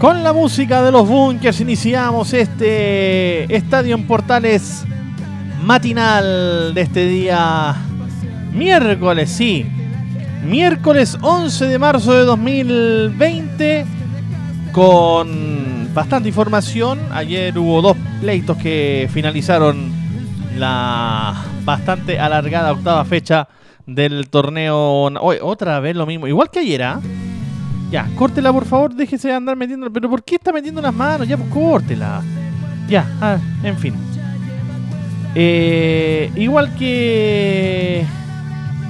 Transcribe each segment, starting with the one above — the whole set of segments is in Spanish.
Con la música de los bunkers iniciamos este Estadio en Portales matinal de este día miércoles, sí. Miércoles 11 de marzo de 2020 con bastante información. Ayer hubo dos pleitos que finalizaron la bastante alargada octava fecha del torneo. otra vez lo mismo, igual que ayer, ¿ah? Ya, córtela por favor, déjese de andar metiendo. Pero ¿por qué está metiendo las manos? Ya, pues córtela. Ya, ah, en fin. Eh, igual que.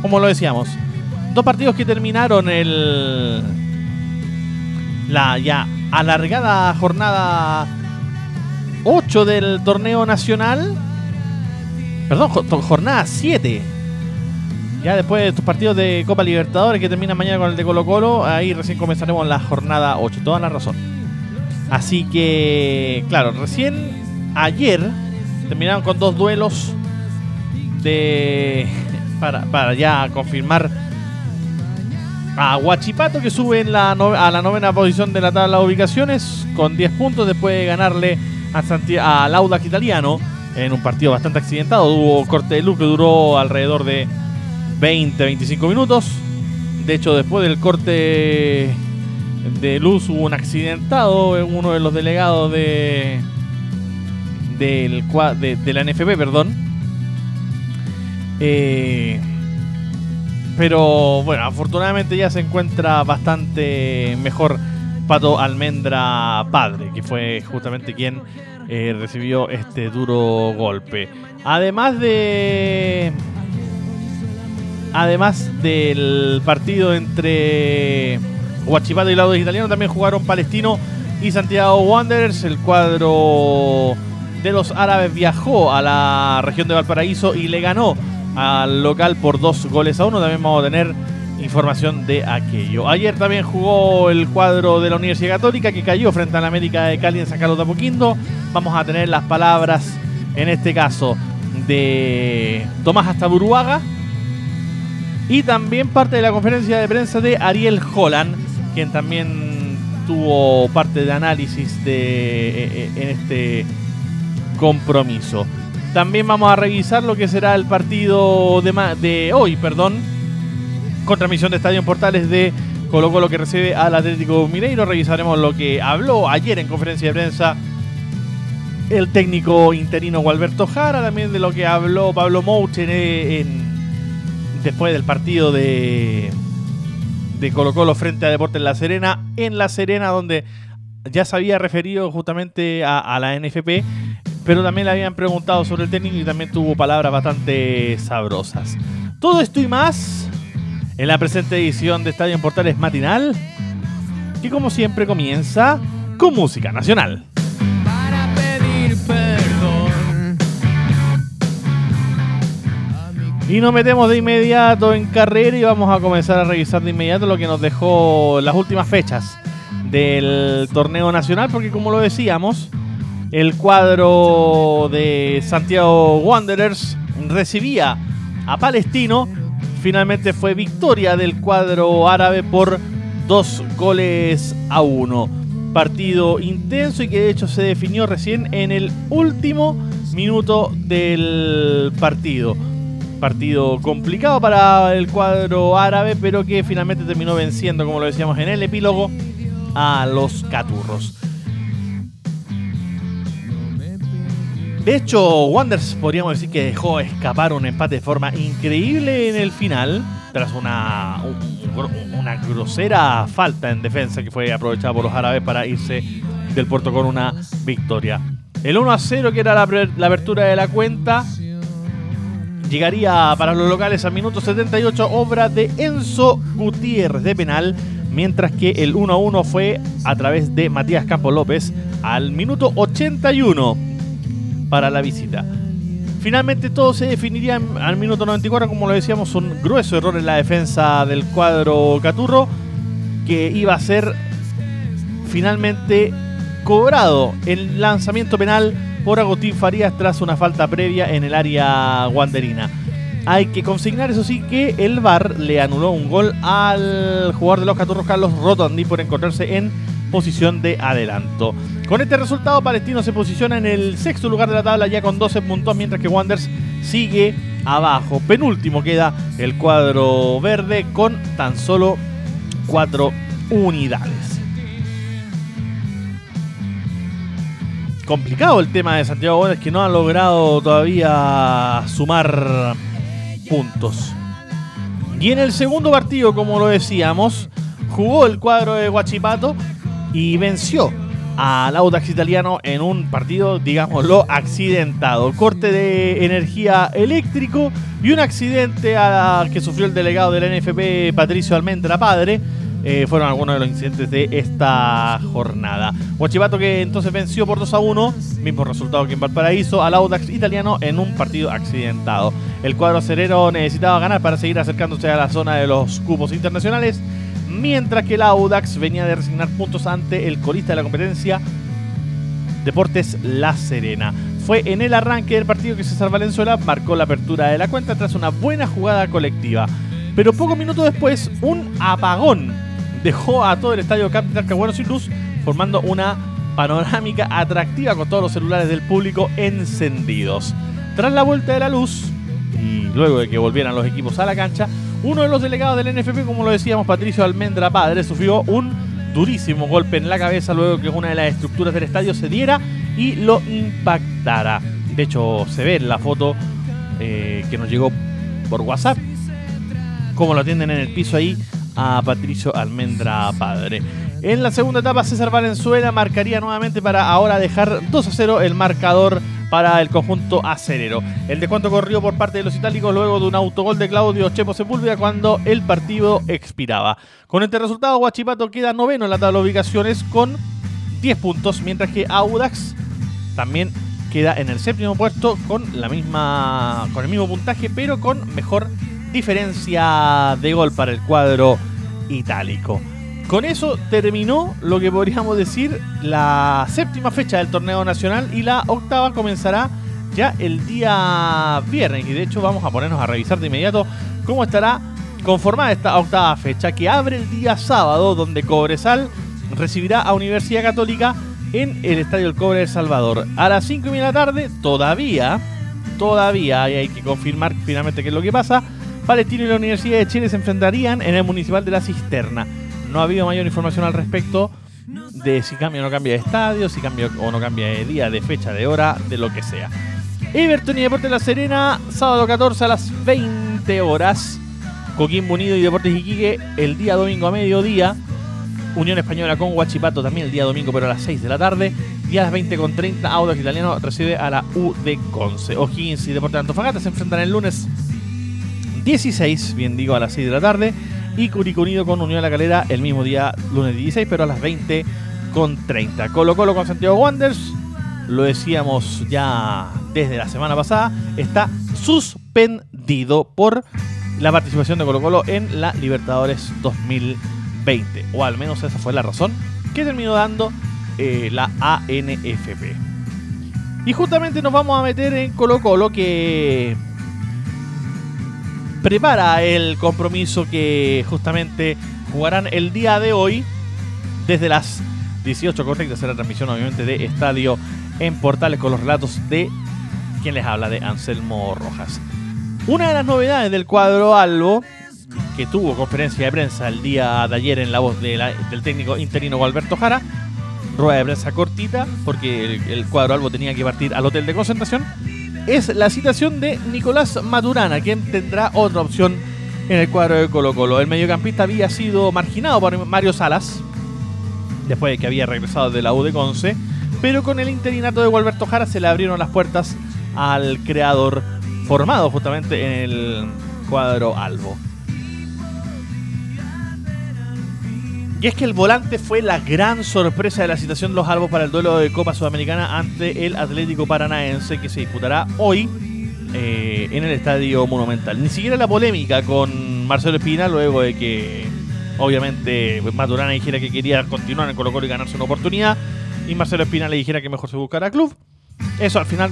Como lo decíamos, dos partidos que terminaron el. La ya alargada jornada 8 del torneo nacional. Perdón, jornada 7 ya después de estos partidos de Copa Libertadores que terminan mañana con el de Colo Colo, ahí recién comenzaremos la jornada 8. Toda la razón. Así que, claro, recién ayer terminaron con dos duelos de para, ya confirmar a Huachipato que sube en la a la novena posición de la tabla de ubicaciones con 10 puntos después de ganarle a, Audax italiano en un partido bastante accidentado. Hubo corte de luz que duró alrededor de 20, 25 minutos. De hecho, después del corte de luz hubo un accidentado, uno de los delegados de, del, de, de la NFP, perdón. Eh, pero bueno, afortunadamente ya se encuentra bastante mejor Pato Almendra Padre, que fue justamente quien eh, recibió este duro golpe. Además de Además del partido entre Huachipato y Laudos Italiano, también jugaron Palestino y Santiago Wanderers. El cuadro de los árabes viajó a la región de Valparaíso y le ganó al local por dos goles a uno. También vamos a tener información de aquello. Ayer también jugó el cuadro de la Universidad Católica que cayó frente a la América de Cali en San Carlos de Apoquindo. Vamos a tener las palabras, en este caso, de Tomás Astaburuaga, y también parte de la conferencia de prensa de Ariel Holland, quien también tuvo parte de análisis de, eh, eh, en este compromiso. También vamos a revisar lo que será el partido de, hoy, perdón, con transmisión de Estadio Portales de Colo Colo que recibe al Atlético Mineiro. Revisaremos lo que habló ayer en conferencia de prensa el técnico interino Gualberto Jara, también de lo que habló Pablo Mouche en después del partido de, de Colo Colo frente a Deportes La Serena, en La Serena, donde ya se había referido justamente a, la NFP, pero también le habían preguntado sobre el técnico y también tuvo palabras bastante sabrosas. Todo esto y más en la presente edición de Estadio en Portales Matinal, que como siempre comienza con música nacional. Y nos metemos de inmediato en carrera y vamos a comenzar a revisar de inmediato lo que nos dejó las últimas fechas del torneo nacional, porque como lo decíamos, el cuadro de Santiago Wanderers recibía a Palestino. Finalmente fue victoria del cuadro árabe por dos goles a uno. Partido intenso y que de hecho se definió recién en el último minuto del partido. Partido complicado para el cuadro árabe, pero que finalmente terminó venciendo, como lo decíamos en el epílogo, a los Caturros. De hecho, Wanders podríamos decir que dejó escapar un empate de forma increíble en el final, tras una, una grosera falta en defensa que fue aprovechada por los árabes para irse del puerto con una victoria. El 1 a 0, que era la, la apertura de la cuenta, llegaría para los locales a minuto 78, obra de Enzo Gutiérrez de penal, mientras que el 1-1 fue a través de Matías Campos López al minuto 81 para la visita. Finalmente todo se definiría al minuto 94, como lo decíamos, un grueso error en la defensa del cuadro Caturro, que iba a ser finalmente cobrado el lanzamiento penal por Agustín Farías tras una falta previa en el área guanderina. Hay que consignar, eso sí, que el VAR le anuló un gol al jugador de los Caturros, Carlos Rotondi, por encontrarse en posición de adelanto. Con este resultado, Palestino se posiciona en el sexto lugar de la tabla ya con 12 puntos, mientras que Wanderers sigue abajo. Penúltimo queda el cuadro verde con tan solo 4 unidades. Complicado el tema de Santiago Wanderers que no ha logrado todavía sumar puntos. Y en el segundo partido, como lo decíamos, jugó el cuadro de Guachipato y venció al Audax italiano en un partido, digámoslo, accidentado. Corte de energía eléctrico y un accidente a que sufrió el delegado de la NFP, Patricio Almendra Padre. Eh, fueron algunos de los incidentes de esta jornada. Huachipato que entonces venció por 2 a 1, mismo resultado que en Valparaíso, al Audax italiano en un partido accidentado. El cuadro cerero necesitaba ganar para seguir acercándose a la zona de los cupos internacionales mientras que el Audax venía de resignar puntos ante el colista de la competencia, Deportes La Serena. Fue en el arranque del partido que César Valenzuela marcó la apertura de la cuenta tras una buena jugada colectiva. Pero pocos minutos después, un apagón dejó a todo el estadio Camp Talcahuano sin luz, formando una panorámica atractiva con todos los celulares del público encendidos. Tras la vuelta de la luz, y luego de que volvieran los equipos a la cancha, uno de los delegados del NFP, como lo decíamos, Patricio Almendra Padre, sufrió un durísimo golpe en la cabeza luego que una de las estructuras del estadio se diera y lo impactara. De hecho, se ve en la foto eh, que nos llegó por WhatsApp, como lo atienden en el piso ahí a Patricio Almendra Padre. En la segunda etapa, César Valenzuela marcaría nuevamente para ahora dejar 2 a 0 el marcador para el conjunto acerero. El descuento corrió por parte de los itálicos luego de un autogol de Claudio Chepo Sepúlveda cuando el partido expiraba. Con este resultado, Guachipato queda noveno en la tabla de ubicaciones con 10 puntos, mientras que Audax también queda en el séptimo puesto con la misma con el mismo puntaje, pero con mejor diferencia de gol para el cuadro itálico. Con eso terminó lo que podríamos decir la séptima fecha del torneo nacional y la octava comenzará ya el día viernes. Y de hecho vamos a ponernos a revisar de inmediato cómo estará conformada esta octava fecha que abre el día sábado donde Cobresal recibirá a Universidad Católica en el Estadio El Cobre de Salvador. A las 5 y media de la tarde todavía, todavía hay que confirmar finalmente qué es lo que pasa. Palestino y la Universidad de Chile se enfrentarían en el Municipal de la Cisterna no ha habido mayor información al respecto de si cambia o no cambia de estadio, si cambia o no cambia de día, de fecha, de hora, de lo que sea. Everton y Deportes La Serena, sábado 14 a las 20 horas. Coquimbo Unido y Deportes Iquique el día domingo a mediodía. Unión Española con Huachipato también el día domingo, pero a las 6 de la tarde. Y a las 20.30 Audax Italiano recibe a la U de Conce. O'Higgins y Deportes Antofagasta se enfrentan el lunes 16, bien digo, a las 6 de la tarde y Curicó Unido con Unión de la Calera el mismo día, lunes 16, pero a las 20 con 30. Colo Colo con Santiago Wanderers, lo decíamos ya desde la semana pasada, está suspendido por la participación de Colo Colo en la Libertadores 2020, o al menos esa fue la razón que terminó dando eh, la ANFP. Y justamente nos vamos a meter en Colo Colo que prepara el compromiso que justamente jugarán el día de hoy desde las 18 correctas será transmisión obviamente de Estadio en Portales con los relatos de quien les habla de Anselmo Rojas. Una de las novedades del cuadro Albo que tuvo conferencia de prensa el día de ayer en la voz del técnico interino Alberto Jara, rueda de prensa cortita porque el, el cuadro Albo tenía que partir al hotel de concentración es la citación de Nicolás Maturana, quien tendrá otra opción en el cuadro de Colo Colo. El mediocampista había sido marginado por Mario Salas, después de que había regresado de la U de Conce, pero con el interinato de Gualberto Jara se le abrieron las puertas al creador formado justamente en el cuadro albo. Y es que el volante fue la gran sorpresa de la situación de los albos para el duelo de Copa Sudamericana ante el Atlético Paranaense que se disputará hoy eh, en el Estadio Monumental. Ni siquiera la polémica con Marcelo Espina luego de que obviamente Maturana dijera que quería continuar en Colo Colo y ganarse una oportunidad y Marcelo Espina le dijera que mejor se buscara club. Eso al final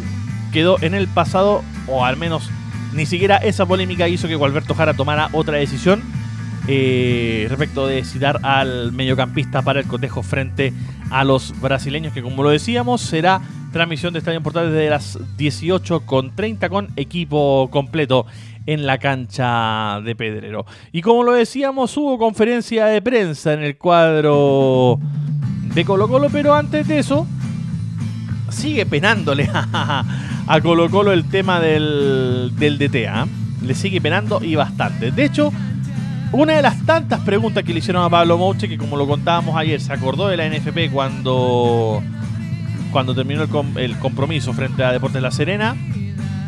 quedó en el pasado o al menos ni siquiera esa polémica hizo que Gualberto Jara tomara otra decisión eh, respecto de citar al mediocampista para el cotejo frente a los brasileños, que como lo decíamos, será transmisión de Estadio Portal desde las 18 con 30 con equipo completo en la cancha de Pedrero. Y como lo decíamos, hubo conferencia de prensa en el cuadro de Colo Colo, pero antes de eso, sigue penándole a, Colo Colo el tema del, del DT. ¿ah? Le sigue penando y bastante. De hecho, una de las tantas preguntas que le hicieron a Pablo Mouche, que como lo contábamos ayer, se acordó de la NFP cuando, cuando terminó el, compromiso frente a Deportes La Serena.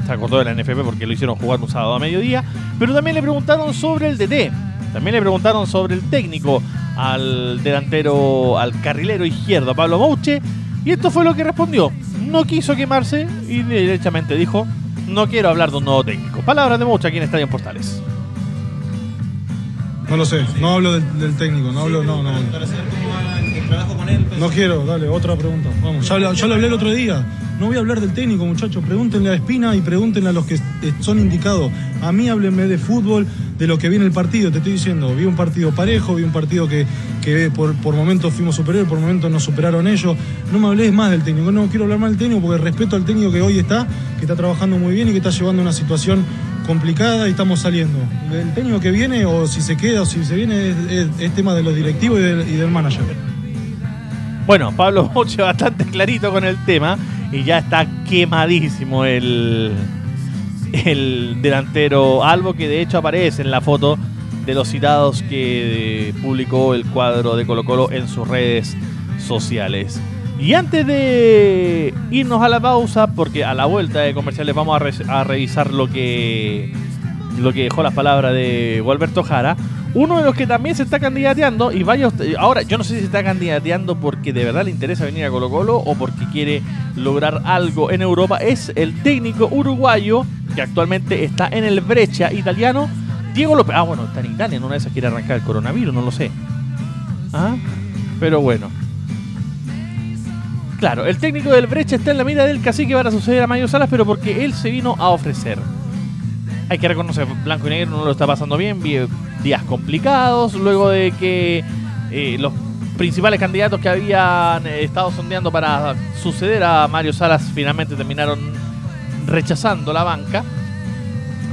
Se acordó de la NFP porque lo hicieron jugar un sábado a mediodía. Pero también le preguntaron sobre el DT. También le preguntaron sobre el técnico al delantero, al carrilero izquierdo, Pablo Mouche. Y esto fue lo que respondió. No quiso quemarse y derechamente dijo, no quiero hablar de un nuevo técnico. Palabras de Mouche aquí en Estadio Portales. No lo sé, no hablo del, técnico, no hablo, no, no. No quiero, dale, otra pregunta. Vamos, ya, lo hablé el otro día. No voy a hablar del técnico, muchachos. Pregúntenle a Espina y pregúntenle a los que son indicados. A mí háblenme de fútbol, de lo que viene el partido. Te estoy diciendo, vi un partido parejo, vi un partido que, que por, por momentos fuimos superiores, por momentos nos superaron ellos. No me hables más del técnico. No quiero hablar más del técnico porque respeto al técnico que hoy está, que está trabajando muy bien y que está llevando una situación complicada y estamos saliendo. El técnico que viene, o si se queda o si se viene, es, tema de los directivos y del, manager. Bueno, Pablo Moche bastante clarito con el tema y ya está quemadísimo el, el delantero Albo, que de hecho aparece en la foto de los citados que publicó el cuadro de Colo Colo en sus redes sociales. Y antes de irnos a la pausa, porque a la vuelta de comerciales vamos a, revisar lo que, lo que dejó las palabras de Gualberto Jara, uno de los que también se está candidateando, y varios. Ahora, yo no sé si se está candidateando porque de verdad le interesa venir a Colo Colo o porque quiere lograr algo en Europa, es el técnico uruguayo que actualmente está en el brecha italiano, Diego López. Ah, bueno, está en Italia, no una de esas quiere arrancar el coronavirus, no lo sé. ¿Ah? Pero bueno. Claro, el técnico del Brecha está en la mira del cacique para suceder a Mayo Salas, pero porque él se vino a ofrecer. Hay que reconocer, Blanco y Negro no lo está pasando bien, días complicados, luego de que eh, los principales candidatos que habían eh, estado sondeando para suceder a Mario Salas finalmente terminaron rechazando la banca.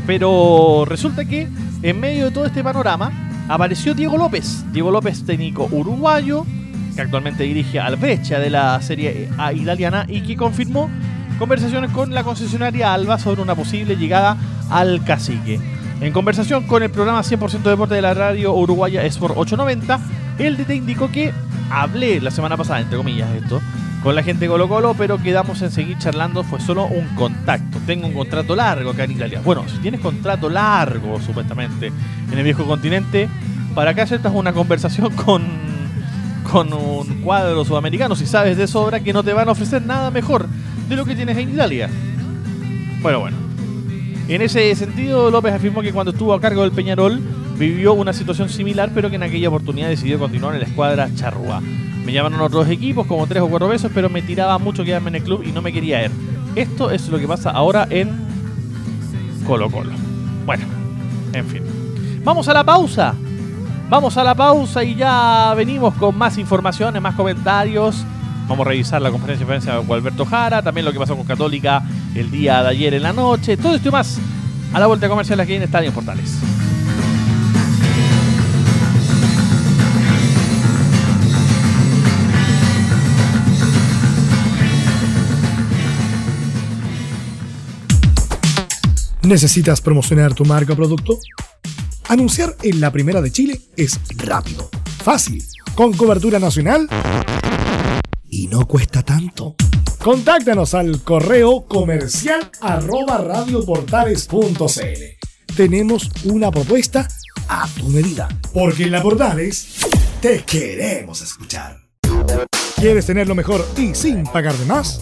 Pero resulta que en medio de todo este panorama apareció Diego López. Diego López, técnico uruguayo, que actualmente dirige al Brecha de la Serie A italiana y que confirmó conversaciones con la concesionaria Alba sobre una posible llegada al cacique. En conversación con el programa 100% Deporte de la radio uruguaya Sport 890, el DT indicó que hablé la semana pasada, entre comillas, esto, con la gente de Colo Colo, pero quedamos en seguir charlando, fue solo un contacto. Tengo un contrato largo acá en Italia. Bueno, si tienes contrato largo, supuestamente, en el viejo continente, ¿para qué hacer una conversación con con un cuadro sudamericano si sabes de sobra que no te van a ofrecer nada mejor de lo que tienes en Italia. Bueno, bueno. En ese sentido, López afirmó que cuando estuvo a cargo del Peñarol vivió una situación similar, pero que en aquella oportunidad decidió continuar en la escuadra charrúa. Me llamaron otros equipos, como tres o cuatro veces, pero me tiraba mucho quedarme en el club y no me quería ir. Esto es lo que pasa ahora en Colo Colo. Bueno, en fin. Vamos a la pausa. Vamos a la pausa y ya venimos con más informaciones, más comentarios. Vamos a revisar la conferencia de prensa con Alberto Jara, también lo que pasó con Católica el día de ayer en la noche. Todo esto y más a la vuelta comercial aquí en Estadio Portales. ¿Necesitas promocionar tu marca o producto? Anunciar en la Primera de Chile es rápido, fácil, con cobertura nacional y no cuesta tanto. Contáctanos al correo comercial arroba radioportales.cl. Tenemos una propuesta a tu medida, porque en la Portales te queremos escuchar. ¿Quieres tener lo mejor y sin pagar de más?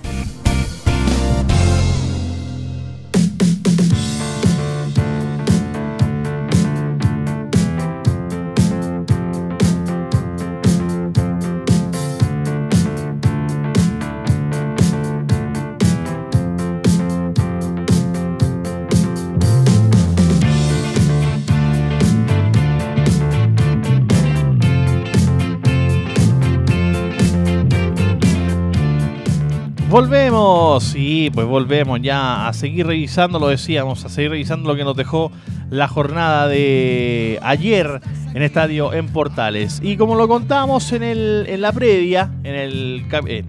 Volvemos, sí, pues volvemos ya a seguir revisando, lo decíamos, a seguir revisando lo que nos dejó la jornada de ayer en Estadio en Portales. Y como lo contamos en, el, en la previa, en el, eh,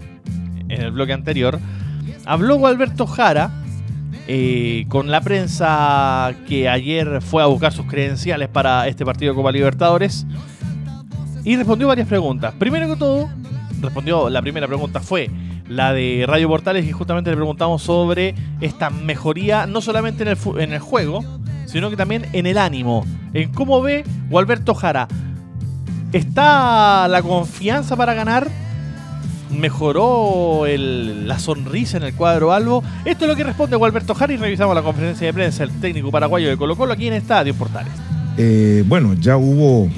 en el bloque anterior, habló Alberto Jara eh, con la prensa que ayer fue a buscar sus credenciales para este partido de Copa Libertadores y respondió varias preguntas. Primero que todo, respondió, la primera pregunta fue la de Radio Portales, y justamente le preguntamos sobre esta mejoría, no solamente en el, juego, sino que también en el ánimo. En cómo ve Gualberto Jara. ¿Está la confianza para ganar? ¿Mejoró la sonrisa en el cuadro albo? Esto es lo que responde Gualberto Jara y revisamos la conferencia de prensa del técnico paraguayo de Colo Colo aquí en Estadio Portales. Eh, bueno, ya hubo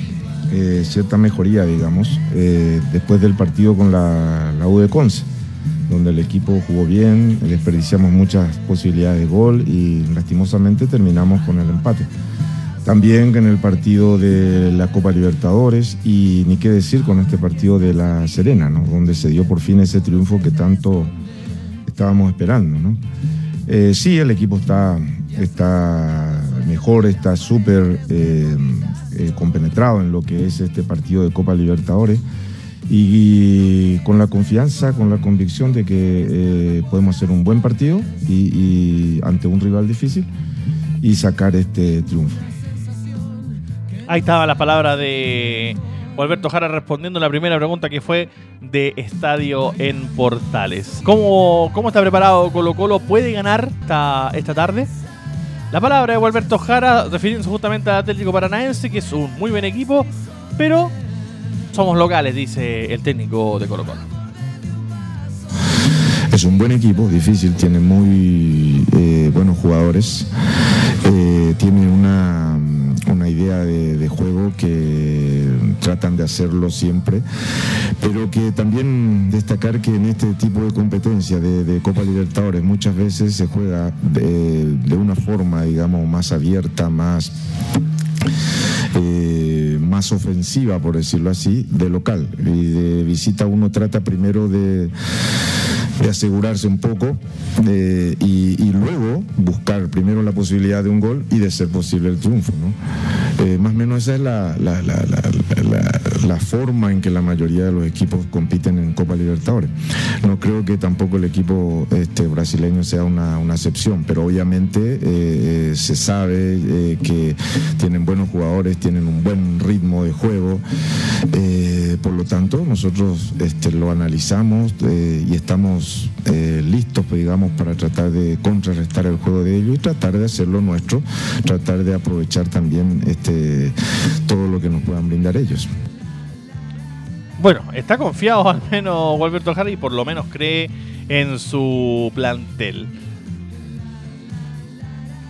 eh, cierta mejoría, digamos, eh, después del partido con la, la U de Conce donde el equipo jugó bien, desperdiciamos muchas posibilidades de gol y lastimosamente terminamos con el empate. También en el partido de la Copa Libertadores y ni qué decir con este partido de La Serena, donde se dio por fin ese triunfo que tanto estábamos esperando. Eh, sí, el equipo está, está mejor, está súper eh, eh, compenetrado en lo que es este partido de Copa Libertadores y, con la confianza, con la convicción de que eh, podemos hacer un buen partido y, ante un rival difícil y sacar este triunfo. Ahí estaba la palabra de Alberto Jara respondiendo la primera pregunta que fue de Estadio en Portales. ¿Cómo, cómo está preparado Colo Colo? ¿Puede ganar esta, esta tarde? La palabra de Alberto Jara refiriéndose justamente al Atlético Paranaense, que es un muy buen equipo, pero somos locales, dice el técnico de Colo Colo. Es un buen equipo, difícil, tiene muy eh, buenos jugadores, eh, tiene una, idea de, juego que tratan de hacerlo siempre, pero que también destacar que en este tipo de competencia de, Copa Libertadores muchas veces se juega de, de una forma, digamos, más abierta, más... Eh, más ofensiva, por decirlo así, de local. Y de visita uno trata primero de, asegurarse un poco eh, y, luego buscar primero la posibilidad de un gol y de ser posible el triunfo. Eh, más o menos esa es la, la, forma en que la mayoría de los equipos compiten en Copa Libertadores. No creo que tampoco el equipo este, brasileño sea una, excepción, pero obviamente se sabe que tienen buenos jugadores, tienen un buen ritmo de juego. Eh, Eh, por lo tanto, nosotros este, lo analizamos eh, y estamos eh, listos, pues, digamos, para tratar de contrarrestar el juego de ellos y tratar de hacer lo nuestro, tratar de aprovechar también este, todo lo que nos puedan brindar ellos. Bueno, está confiado al menos Walberto Jara y por lo menos cree en su plantel.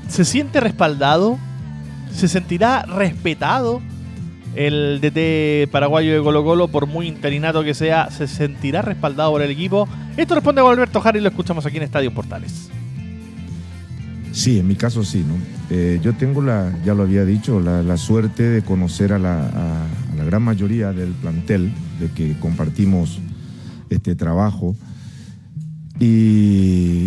¿Se siente respaldado? ¿Se sentirá respetado? El DT paraguayo de Colo Colo, por muy interinato que sea, ¿se sentirá respaldado por el equipo? Esto responde a Alberto Jara y lo escuchamos aquí en Estadio Portales. Sí, en mi caso sí, ¿no? Eh, yo tengo la, ya lo había dicho, la, suerte de conocer a la, a la, gran mayoría del plantel, de que compartimos este trabajo. Y,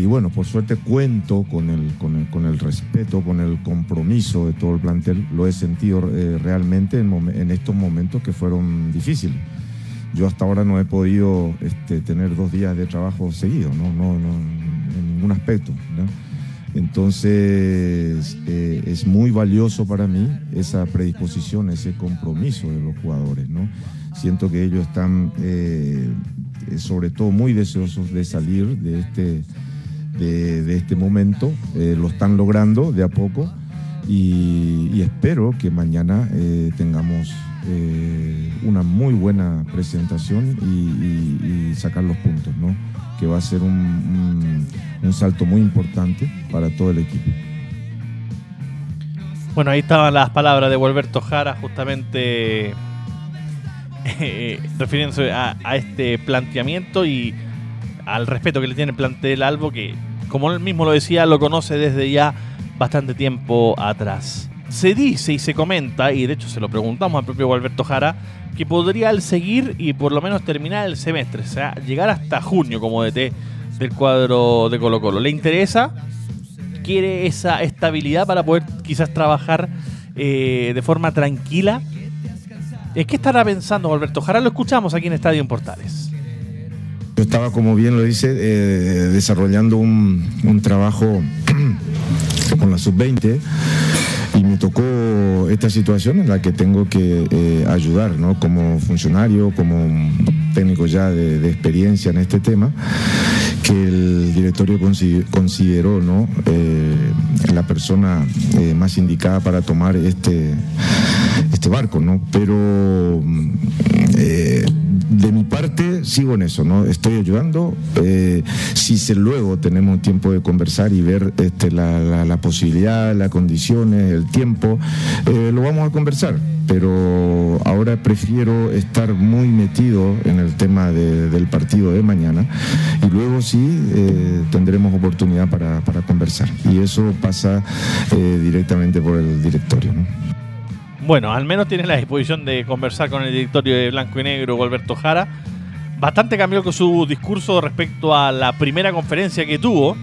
bueno, por suerte cuento con el, con el, con, el, respeto, con el compromiso de todo el plantel. Lo he sentido eh, realmente en, en, estos momentos que fueron difíciles. Yo hasta ahora no he podido este, tener dos días de trabajo seguido, no, no, no en ningún aspecto. Entonces eh, es muy valioso para mí esa predisposición, ese compromiso de los jugadores. ¿no? Siento que ellos están eh, sobre todo muy deseosos de salir de este, de, este momento. Eh, lo están logrando de a poco y, espero que mañana eh, tengamos una muy buena presentación y, sacar los puntos, ¿no? que va a ser un, un salto muy importante para todo el equipo. Bueno, ahí estaban las palabras de Walberto Jara, justamente eh, refiriéndose a, este planteamiento y al respeto que le tiene el plantel Albo, que como él mismo lo decía, lo conoce desde ya bastante tiempo atrás. Se dice y se comenta, y de hecho se lo preguntamos al propio Alberto Jara, que podría él seguir y por lo menos terminar el semestre, o sea, llegar hasta junio como DT del cuadro de Colo Colo. ¿Le interesa? ¿Quiere esa estabilidad para poder quizás trabajar eh, de forma tranquila ¿Qué estará pensando Alberto Jara? Lo escuchamos aquí en Estadio en Portales. Yo estaba, como bien lo dice, eh, desarrollando un, trabajo con la sub-20 y me tocó esta situación en la que tengo que eh, ayudar, ¿no? Como funcionario, como técnico ya de, experiencia en este tema, que el directorio consideró, ¿no? Eh, la persona más indicada para tomar este este barco, ¿no? Pero eh, de mi parte sigo en eso, ¿no? Estoy ayudando. Eh, si se, luego tenemos tiempo de conversar y ver este, la, posibilidad, las condiciones, el tiempo, eh, lo vamos a conversar. Pero ahora prefiero estar muy metido en el tema del partido de mañana y luego sí tendremos oportunidad para, para, conversar. Y eso pasa directamente por el directorio, ¿no? Bueno, al menos tiene la disposición de conversar con el directorio de Blanco y Negro, Alberto Jara. Bastante cambió con su discurso respecto a la primera conferencia que tuvo,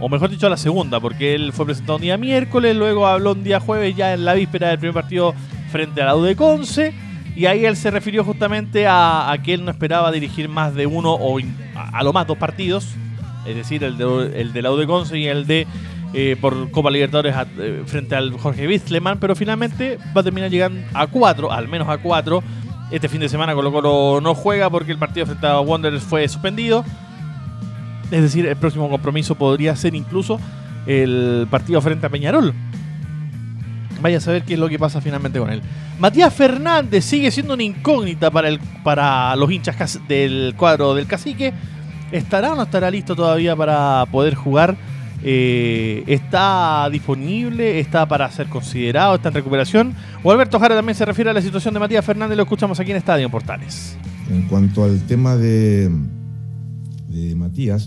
o mejor dicho, a la segunda, porque él fue presentado un día miércoles, luego habló un día jueves, ya en la víspera del primer partido frente a la U Conce, y ahí él se refirió justamente a, que él no esperaba dirigir más de uno o a, lo más dos partidos, es decir, el de, el de la U de Conce y el de eh, por Copa Libertadores eh, frente al Jorge Witzleman, pero finalmente va a terminar llegando a cuatro, al menos a cuatro. Este fin de semana Colo Colo no juega porque el partido frente a Wanderers fue suspendido. Es decir, el próximo compromiso podría ser incluso el partido frente a Peñarol. Vaya a saber qué es lo que pasa finalmente con él. Matías Fernández sigue siendo una incógnita para, el, para los hinchas del cuadro del cacique. ¿Estará o no estará listo todavía para poder jugar? Eh, está disponible, está para ser considerado, está en recuperación. O Alberto Jara también se refiere a la situación de Matías Fernández, lo escuchamos aquí en Estadio Portales. En cuanto al tema de, Matías,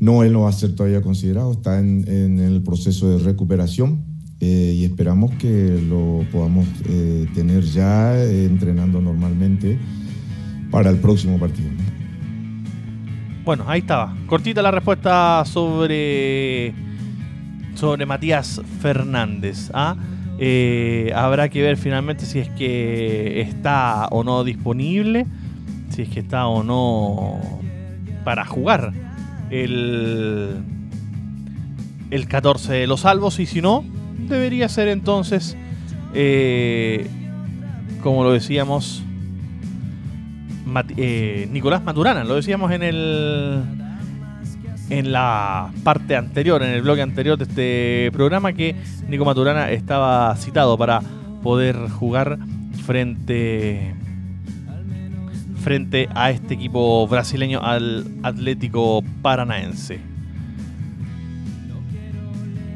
no, él no va a ser todavía considerado, está en, el proceso de recuperación eh, y esperamos que lo podamos eh, tener ya entrenando normalmente para el próximo partido. Bueno, ahí estaba. Cortita la respuesta sobre, sobre Matías Fernández. ¿ah? Eh, habrá que ver finalmente si es que está o no disponible, si es que está o no para jugar el, el 14 de los salvos y si no, debería ser entonces, eh, como lo decíamos, eh, Nicolás Maturana. Lo decíamos en el en la parte anterior, en el bloque anterior de este programa, que Nico Maturana estaba citado para poder jugar frente frente a este equipo brasileño al Atlético Paranaense.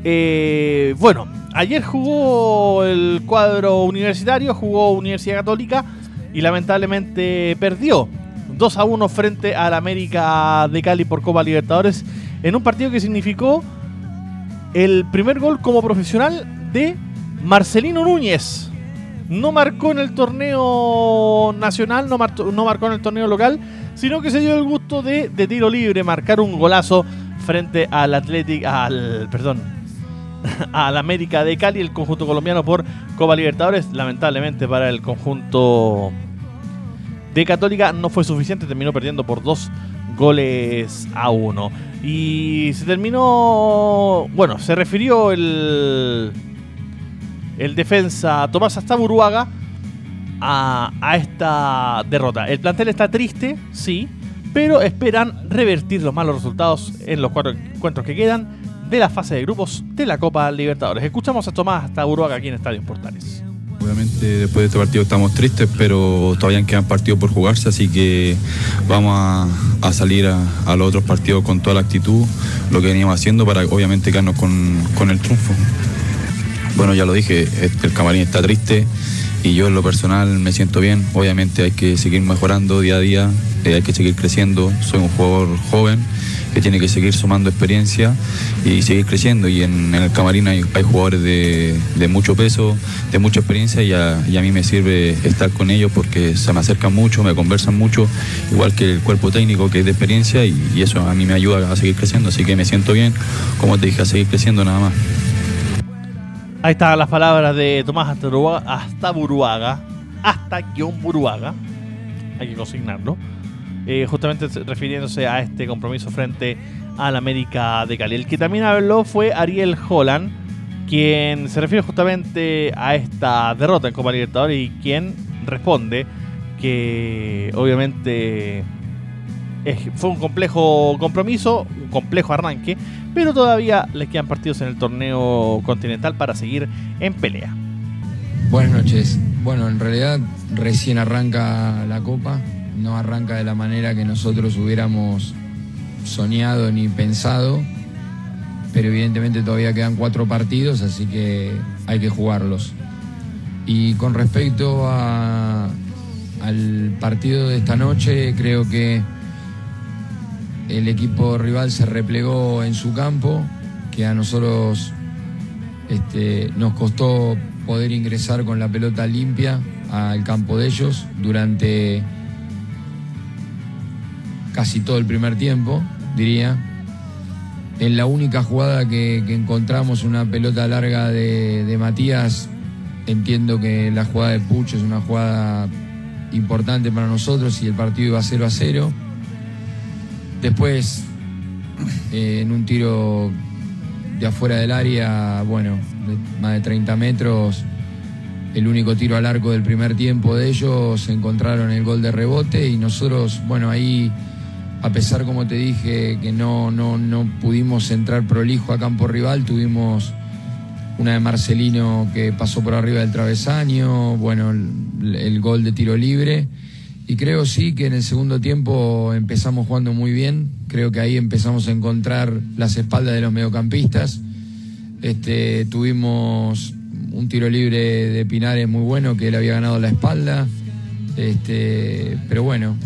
Eh, bueno, ayer jugó el cuadro universitario, jugó Universidad Católica y lamentablemente perdió 2 a 1 frente al América de Cali por Copa Libertadores en un partido que significó el primer gol como profesional de Marcelino Núñez. No marcó en el torneo nacional, no, marcó en el torneo local, sino que se dio el gusto de, de tiro libre marcar un golazo frente al Atlético, al, perdón, al América de Cali, el conjunto colombiano por Copa Libertadores. Lamentablemente para el conjunto de Católica no fue suficiente, terminó perdiendo por dos goles a uno. Y se terminó, bueno, se refirió el, el defensa Tomás Astaburuaga a, a esta derrota. El plantel está triste, sí, pero esperan revertir los malos resultados en los cuatro encuentros que quedan de la fase de grupos de la Copa Libertadores. Escuchamos a Tomás Astaburuaga aquí en Estadio Portales. Obviamente después de este partido estamos tristes, pero todavía quedan partidos por jugarse, así que vamos a, salir a, los otros partidos con toda la actitud, lo que veníamos haciendo para obviamente quedarnos con, el triunfo. Bueno, ya lo dije, el camarín está triste y yo en lo personal me siento bien. Obviamente hay que seguir mejorando día a día, eh, hay que seguir creciendo. Soy un jugador joven que tiene que seguir sumando experiencia y seguir creciendo. Y en, el camarín hay, jugadores de, mucho peso, de mucha experiencia y a, mí me sirve estar con ellos porque se me acercan mucho, me conversan mucho, igual que el cuerpo técnico que es de experiencia y, eso a mí me ayuda a seguir creciendo. Así que me siento bien, como te dije, a seguir creciendo nada más. Ahí están las palabras de Tomás hasta Buruaga, hasta guion Buruaga, hay que consignarlo eh, justamente refiriéndose a este compromiso frente al América de Cali. El que también habló fue Ariel Holland, quien se refiere justamente a esta derrota en Copa Libertadores y quien responde que obviamente fue un complejo compromiso, un complejo arranque, pero todavía les quedan partidos en el torneo continental para seguir en pelea. Buenas noches. Bueno, en realidad recién arranca la Copa, no arranca de la manera que nosotros hubiéramos soñado ni pensado, pero evidentemente todavía quedan cuatro partidos, así que hay que jugarlos. Y con respecto al partido de esta noche, creo que el equipo rival se replegó en su campo, que a nosotros este, nos costó poder ingresar con la pelota limpia al campo de ellos durante casi todo el primer tiempo, diría. En la única jugada que, encontramos una pelota larga de, Matías, entiendo que la jugada de Pucho es una jugada importante para nosotros y el partido iba 0 a 0. Después, eh, en un tiro de afuera del área, bueno, más de 30 metros, el único tiro al arco del primer tiempo de ellos, encontraron el gol de rebote y nosotros, bueno, ahí a pesar, como te dije, que no, no, no pudimos entrar prolijo a campo rival, tuvimos una de Marcelino que pasó por arriba del travesaño, bueno, el, gol de tiro libre. Y creo sí que en el segundo tiempo empezamos jugando muy bien. Creo que ahí empezamos a encontrar las espaldas de los mediocampistas. Este, tuvimos un tiro libre de Pinares muy bueno que él había ganado la espalda. Este, pero bueno,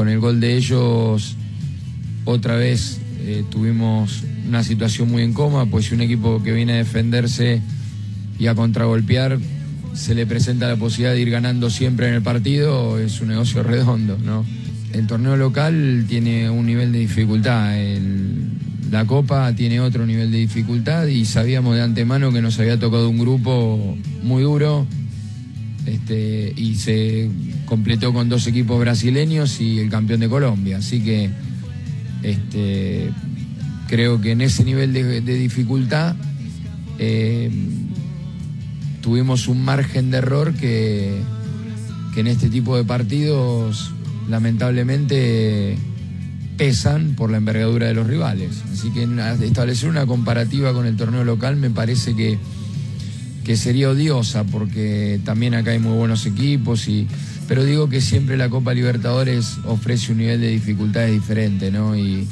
con el gol de ellos otra vez eh, tuvimos una situación muy incómoda, pues si un equipo que viene a defenderse y a contragolpear se le presenta la posibilidad de ir ganando siempre en el partido, es un negocio redondo, ¿no? El torneo local tiene un nivel de dificultad, la Copa tiene otro nivel de dificultad y sabíamos de antemano que nos había tocado un grupo muy duro este, y se completó con dos equipos brasileños y el campeón de Colombia. Así que este, creo que en ese nivel de, dificultad eh, tuvimos un margen de error que, que, en este tipo de partidos lamentablemente pesan por la envergadura de los rivales. Así que establecer una comparativa con el torneo local me parece que, que sería odiosa, porque también acá hay muy buenos equipos, y, pero digo que siempre la Copa Libertadores ofrece un nivel de dificultades diferente, ¿no? Y,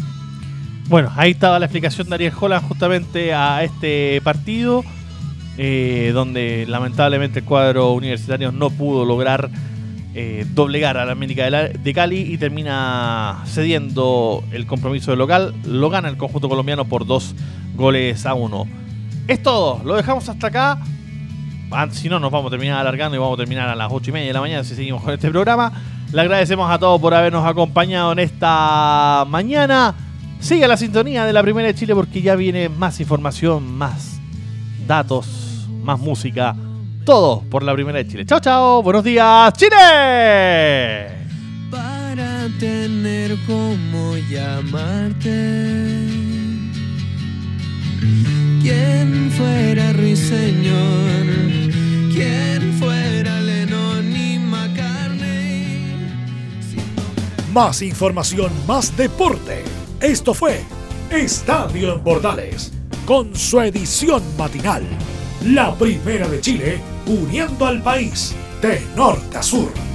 bueno, ahí estaba la explicación de Ariel Holland justamente a este partido, eh, donde lamentablemente el cuadro universitario no pudo lograr eh, doblegar a la América de Cali y termina cediendo el compromiso del local. Lo gana el conjunto colombiano por dos goles a uno. Es todo, lo dejamos hasta acá. Si no, nos vamos a terminar alargando y vamos a terminar a las ocho y media de la mañana si seguimos con este programa. Le agradecemos a todos por habernos acompañado en esta mañana. Sigue la sintonía de la Primera de Chile porque ya viene más información, más datos, más música todo por la primera de Chile. Chao, chao. Buenos días, Chile. Para tener como llamarte. ¿Quién fuera Ruiseñor? ¿Quién fuera Lennon y McCartney? Más información, más deporte. Esto fue Estadio en Portales, con su edición matinal. La primera de Chile uniendo al país de norte a sur.